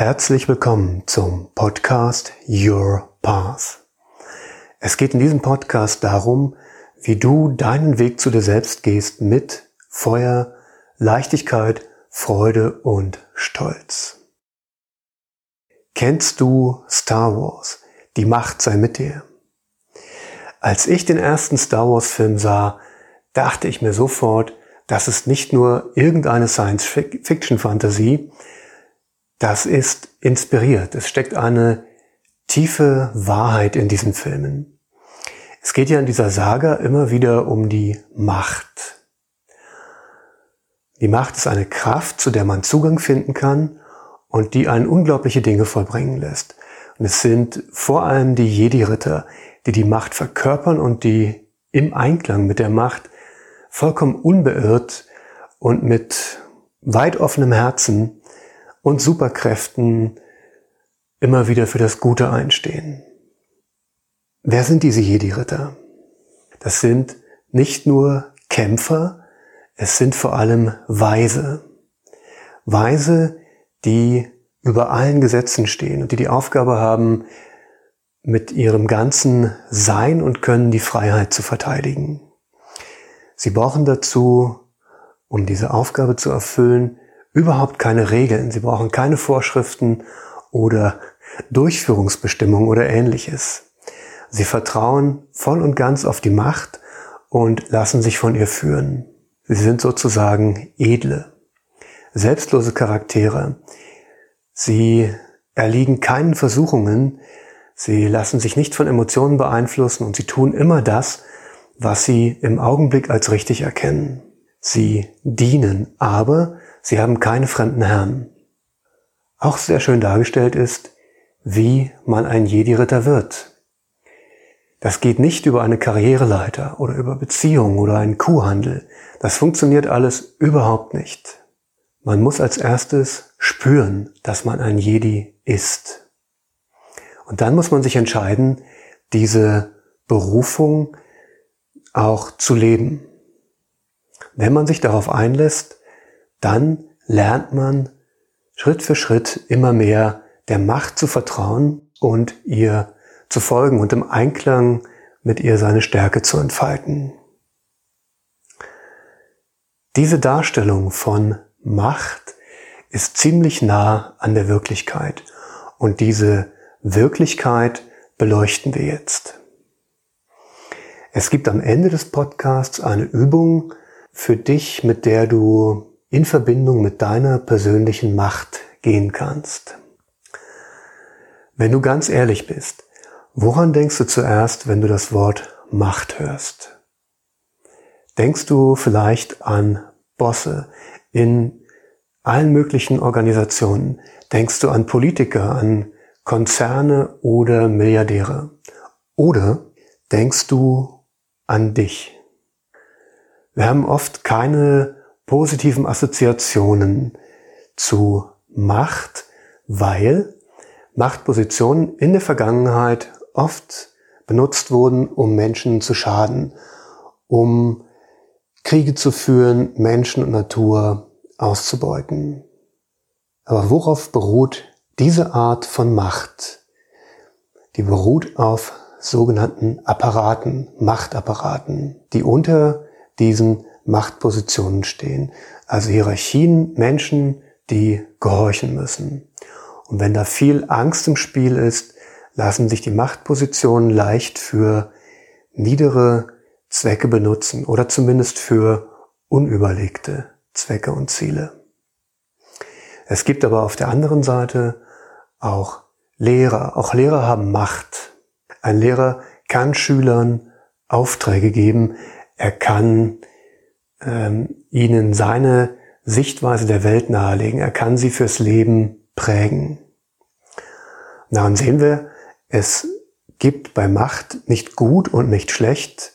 Herzlich willkommen zum Podcast Your Path. Es geht in diesem Podcast darum, wie du deinen Weg zu dir selbst gehst mit Feuer, Leichtigkeit, Freude und Stolz. Kennst du Star Wars? Die Macht sei mit dir. Als ich den ersten Star Wars Film sah, dachte ich mir sofort, das ist nicht nur irgendeine Science-Fiction-Fantasie, das ist inspiriert. Es steckt eine tiefe Wahrheit in diesen Filmen. Es geht ja in dieser Saga immer wieder um die Macht. Die Macht ist eine Kraft, zu der man Zugang finden kann und die einen unglaubliche Dinge vollbringen lässt. Und es sind vor allem die Jedi-Ritter, die die Macht verkörpern und die im Einklang mit der Macht vollkommen unbeirrt und mit weit offenem Herzen und Superkräften immer wieder für das Gute einstehen. Wer sind diese Jedi-Ritter? Das sind nicht nur Kämpfer, es sind vor allem Weise. Weise, die über allen Gesetzen stehen und die die Aufgabe haben, mit ihrem ganzen Sein und Können die Freiheit zu verteidigen. Sie brauchen dazu, um diese Aufgabe zu erfüllen, überhaupt keine Regeln. Sie brauchen keine Vorschriften oder Durchführungsbestimmungen oder ähnliches. Sie vertrauen voll und ganz auf die Macht und lassen sich von ihr führen. Sie sind sozusagen edle, selbstlose Charaktere. Sie erliegen keinen Versuchungen, sie lassen sich nicht von Emotionen beeinflussen und sie tun immer das, was sie im Augenblick als richtig erkennen. Sie dienen, aber Sie haben keine fremden Herren. Auch sehr schön dargestellt ist, wie man ein Jedi-Ritter wird. Das geht nicht über eine Karriereleiter oder über Beziehungen oder einen Kuhhandel. Das funktioniert alles überhaupt nicht. Man muss als erstes spüren, dass man ein Jedi ist. Und dann muss man sich entscheiden, diese Berufung auch zu leben. Wenn man sich darauf einlässt, dann lernt man Schritt für Schritt immer mehr der Macht zu vertrauen und ihr zu folgen und im Einklang mit ihr seine Stärke zu entfalten. Diese Darstellung von Macht ist ziemlich nah an der Wirklichkeit und diese Wirklichkeit beleuchten wir jetzt. Es gibt am Ende des Podcasts eine Übung für dich, mit der du in Verbindung mit deiner persönlichen Macht gehen kannst. Wenn du ganz ehrlich bist, woran denkst du zuerst, wenn du das Wort Macht hörst? Denkst du vielleicht an Bosse in allen möglichen Organisationen? Denkst du an Politiker, an Konzerne oder Milliardäre? Oder denkst du an dich? Wir haben oft keine positiven Assoziationen zu Macht, weil Machtpositionen in der Vergangenheit oft benutzt wurden, um Menschen zu schaden, um Kriege zu führen, Menschen und Natur auszubeuten. Aber worauf beruht diese Art von Macht? Die beruht auf sogenannten Apparaten, Machtapparaten, die unter diesen Machtpositionen stehen. Also Hierarchien, Menschen, die gehorchen müssen. Und wenn da viel Angst im Spiel ist, lassen sich die Machtpositionen leicht für niedere Zwecke benutzen oder zumindest für unüberlegte Zwecke und Ziele. Es gibt aber auf der anderen Seite auch Lehrer. Auch Lehrer haben Macht. Ein Lehrer kann Schülern Aufträge geben. Er kann ähm, ihnen seine Sichtweise der Welt nahelegen. Er kann sie fürs Leben prägen. Daran sehen wir, es gibt bei Macht nicht gut und nicht schlecht,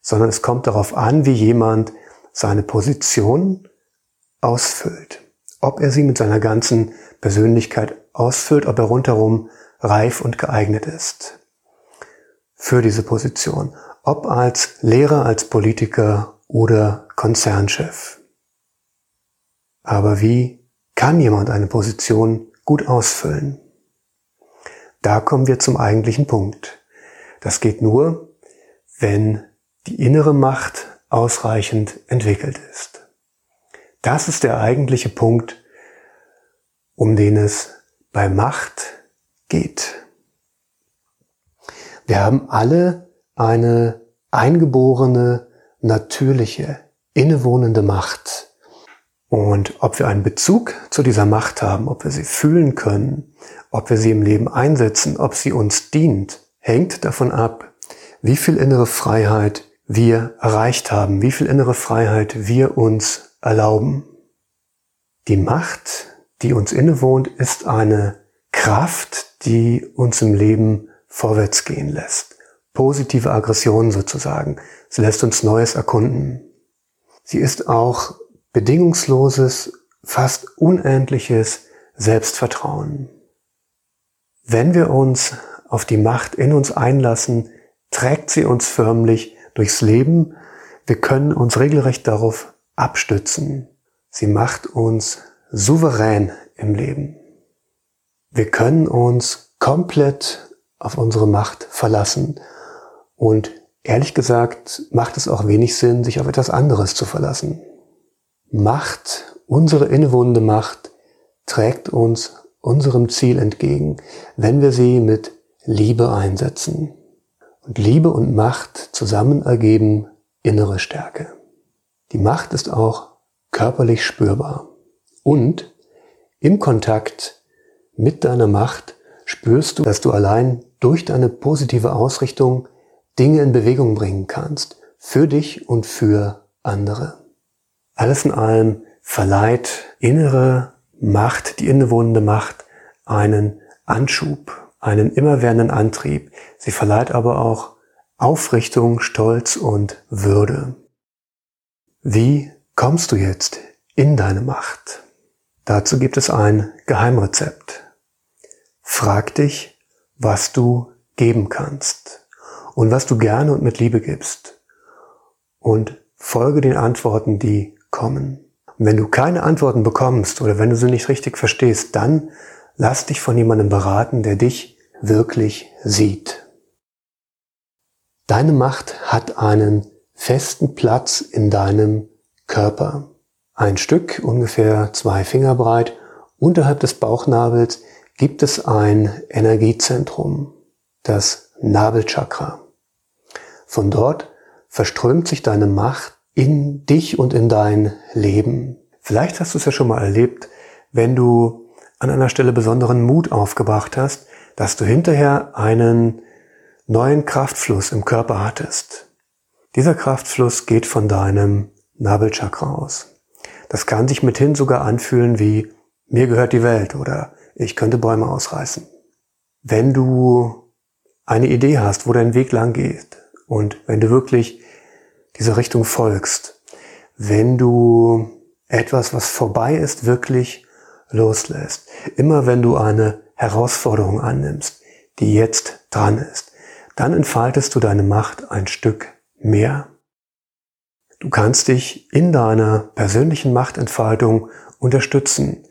sondern es kommt darauf an, wie jemand seine Position ausfüllt. Ob er sie mit seiner ganzen Persönlichkeit ausfüllt, ob er rundherum reif und geeignet ist für diese Position. Ob als Lehrer, als Politiker oder Konzernchef. Aber wie kann jemand eine Position gut ausfüllen. Da kommen wir zum eigentlichen Punkt. Das geht nur, wenn die innere Macht ausreichend entwickelt ist. Das ist der eigentliche Punkt, um den es bei Macht geht. Wir haben alle eine eingeborene, natürliche, innewohnende Macht. Und ob wir einen Bezug zu dieser Macht haben, ob wir sie fühlen können, ob wir sie im Leben einsetzen, ob sie uns dient, hängt davon ab, wie viel innere Freiheit wir erreicht haben, wie viel innere Freiheit wir uns erlauben. Die Macht, die uns innewohnt, ist eine Kraft, die uns im Leben vorwärts gehen lässt. Positive Aggression sozusagen. Sie lässt uns Neues erkunden. Sie ist auch bedingungsloses, fast unendliches Selbstvertrauen. Wenn wir uns auf die Macht in uns einlassen, trägt sie uns förmlich durchs Leben. Wir können uns regelrecht darauf abstützen. Sie macht uns souverän im Leben. Wir können uns komplett auf unsere Macht verlassen. Und ehrlich gesagt macht es auch wenig Sinn, sich auf etwas anderes zu verlassen. Macht, unsere innewohnende Macht, trägt uns unserem Ziel entgegen, wenn wir sie mit Liebe einsetzen. Und Liebe und Macht zusammen ergeben innere Stärke. Die Macht ist auch körperlich spürbar. Und im Kontakt mit deiner Macht spürst du, dass du allein durch deine positive Ausrichtung Dinge in Bewegung bringen kannst. Für dich und für andere. Alles in allem verleiht innere Macht, die innewohnende Macht, einen Anschub, einen immerwährenden Antrieb. Sie verleiht aber auch Aufrichtung, Stolz und Würde. Wie kommst du jetzt in deine Macht? Dazu gibt es ein Geheimrezept. Frag dich, was du geben kannst und was du gerne und mit Liebe gibst. Und folge den Antworten, die kommen. Und wenn du keine Antworten bekommst oder wenn du sie nicht richtig verstehst, dann lass dich von jemandem beraten, der dich wirklich sieht. Deine Macht hat einen festen Platz in deinem Körper. Ein Stück, ungefähr zwei Finger breit, unterhalb des Bauchnabels gibt es ein Energiezentrum, das Nabelchakra. Von dort verströmt sich deine Macht in dich und in dein Leben. Vielleicht hast du es ja schon mal erlebt, wenn du an einer Stelle besonderen Mut aufgebracht hast, dass du hinterher einen neuen Kraftfluss im Körper hattest. Dieser Kraftfluss geht von deinem Nabelchakra aus. Das kann sich mithin sogar anfühlen wie mir gehört die Welt oder ich könnte Bäume ausreißen. Wenn du eine Idee hast, wo dein Weg lang geht und wenn du wirklich dieser Richtung folgst, wenn du etwas, was vorbei ist, wirklich loslässt, immer wenn du eine Herausforderung annimmst, die jetzt dran ist, dann entfaltest du deine Macht ein Stück mehr. Du kannst dich in deiner persönlichen Machtentfaltung unterstützen,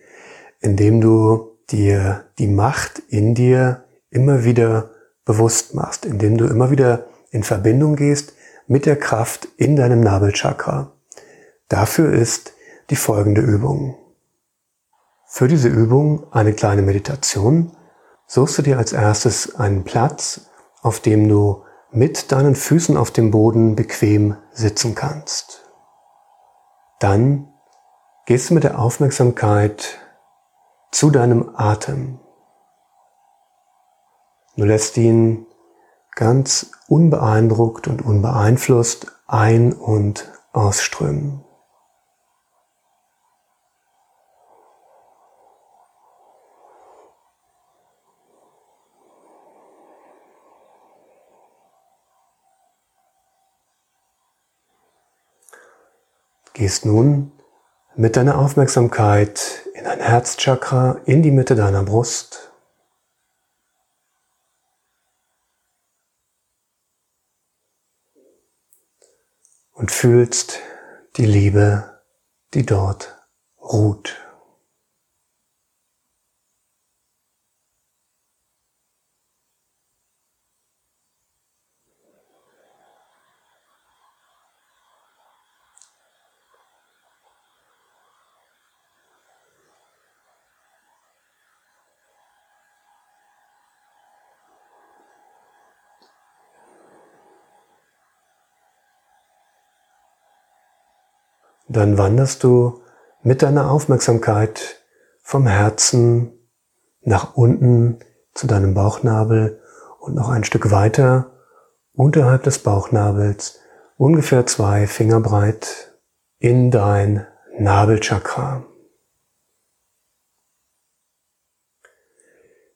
indem du dir die Macht in dir immer wieder bewusst machst, indem du immer wieder in Verbindung gehst mit der Kraft in deinem Nabelchakra. Dafür ist die folgende Übung. Für diese Übung eine kleine Meditation. Suchst du dir als erstes einen Platz, auf dem du mit deinen Füßen auf dem Boden bequem sitzen kannst. Dann gehst du mit der Aufmerksamkeit zu deinem Atem. Du lässt ihn ganz unbeeindruckt und unbeeinflusst ein- und ausströmen. Gehst nun mit deiner Aufmerksamkeit in dein Herzchakra, in die Mitte deiner Brust. Und fühlst die Liebe, die dort ruht. Dann wanderst du mit deiner Aufmerksamkeit vom Herzen nach unten zu deinem Bauchnabel und noch ein Stück weiter unterhalb des Bauchnabels, ungefähr zwei Finger breit, in dein Nabelchakra.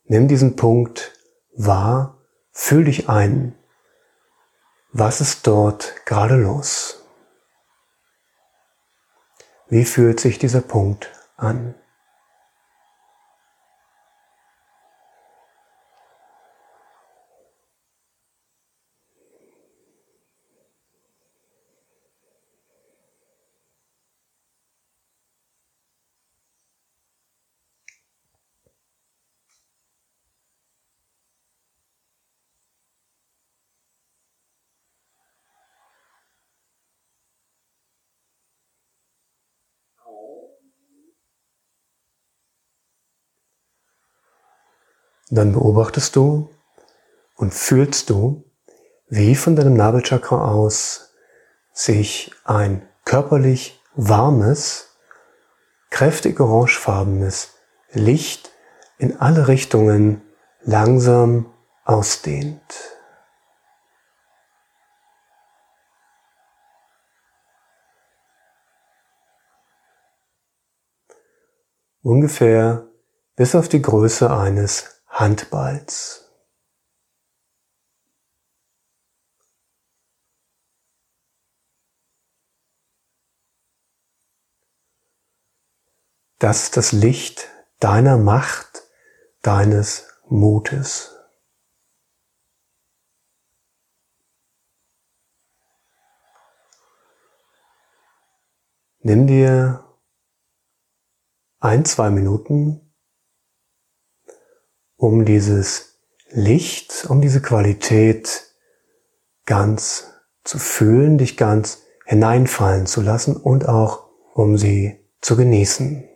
Nimm diesen Punkt wahr, fühl dich ein. Was ist dort gerade los? Wie fühlt sich dieser Punkt an? Dann beobachtest du und fühlst du, wie von deinem Nabelchakra aus sich ein körperlich warmes, kräftig orangefarbenes Licht in alle Richtungen langsam ausdehnt. Ungefähr bis auf die Größe eines Handballs. Das ist das Licht deiner Macht, deines Mutes. Nimm dir ein, zwei Minuten um dieses Licht, um diese Qualität ganz zu fühlen, dich ganz hineinfallen zu lassen und auch um sie zu genießen.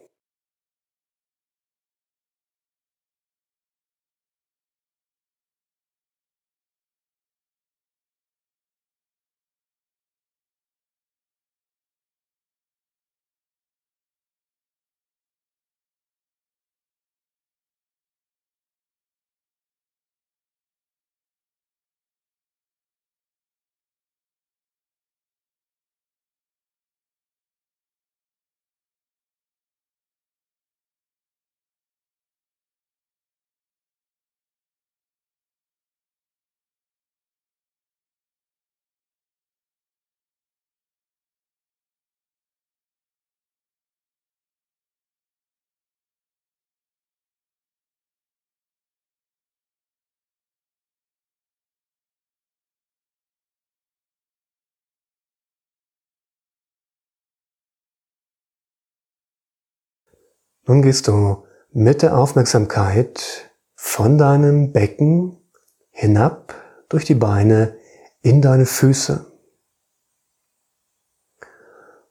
Nun gehst du mit der Aufmerksamkeit von deinem Becken hinab durch die Beine in deine Füße.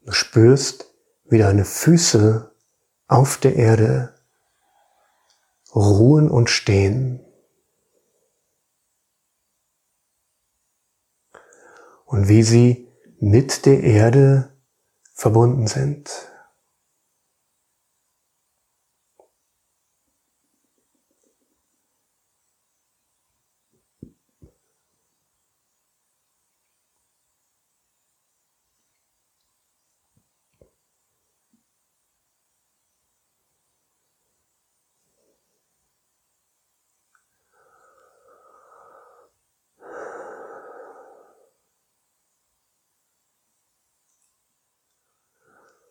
Du spürst, wie deine Füße auf der Erde ruhen und stehen. Und wie sie mit der Erde verbunden sind.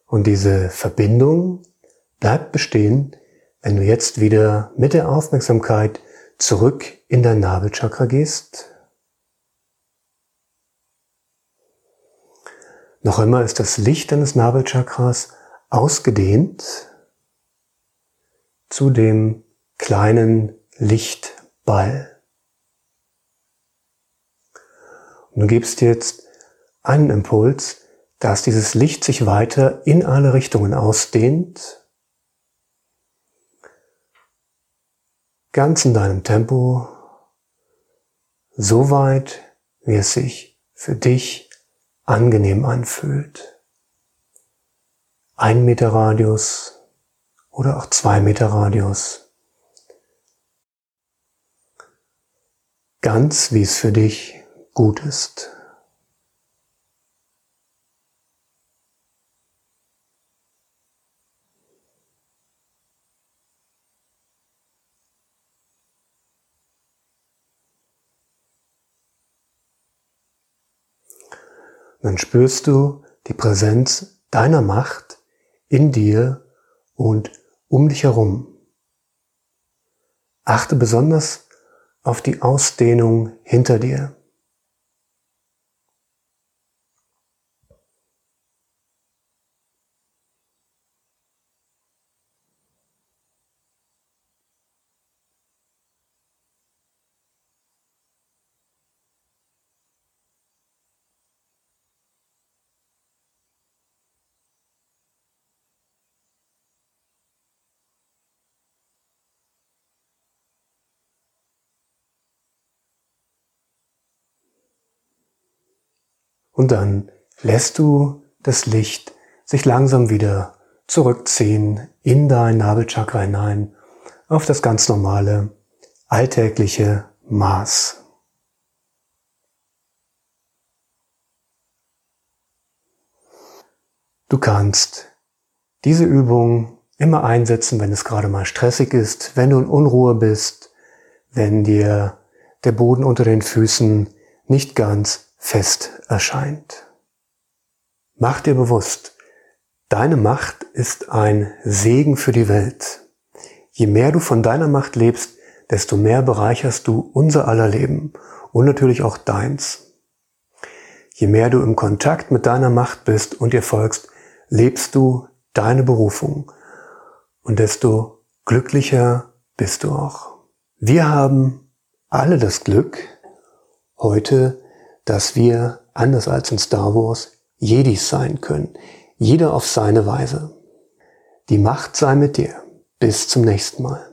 Und diese Verbindung bleibt bestehen, wenn du jetzt wieder mit der Aufmerksamkeit zurück in dein Nabelchakra gehst. Noch immer ist das Licht deines Nabelchakras ausgedehnt zu dem kleinen Lichtball. Und du gibst jetzt einen Impuls, dass dieses Licht sich weiter in alle Richtungen ausdehnt, ganz in deinem Tempo, so weit, wie es sich für dich angenehm anfühlt. ein Meter Radius oder auch zwei Meter Radius. Ganz wie es für dich gut ist. Dann spürst du die Präsenz deiner Macht in dir und um dich herum. Achte besonders auf die Ausdehnung hinter dir. Und dann lässt du das Licht sich langsam wieder zurückziehen in dein Nabelchakra hinein auf das ganz normale, alltägliche Maß. Du kannst diese Übung immer einsetzen, wenn es gerade mal stressig ist, wenn du in Unruhe bist, wenn dir der Boden unter den Füßen nicht ganz fest erscheint. Mach dir bewusst, deine Macht ist ein Segen für die Welt. Je mehr du von deiner Macht lebst, desto mehr bereicherst du unser aller Leben und natürlich auch deins. Je mehr du im Kontakt mit deiner Macht bist und ihr folgst, lebst du deine Berufung und desto glücklicher bist du auch. Wir haben alle das Glück, heute dass wir, anders als in Star Wars, Jedis sein können. Jeder auf seine Weise. Die Macht sei mit dir. Bis zum nächsten Mal.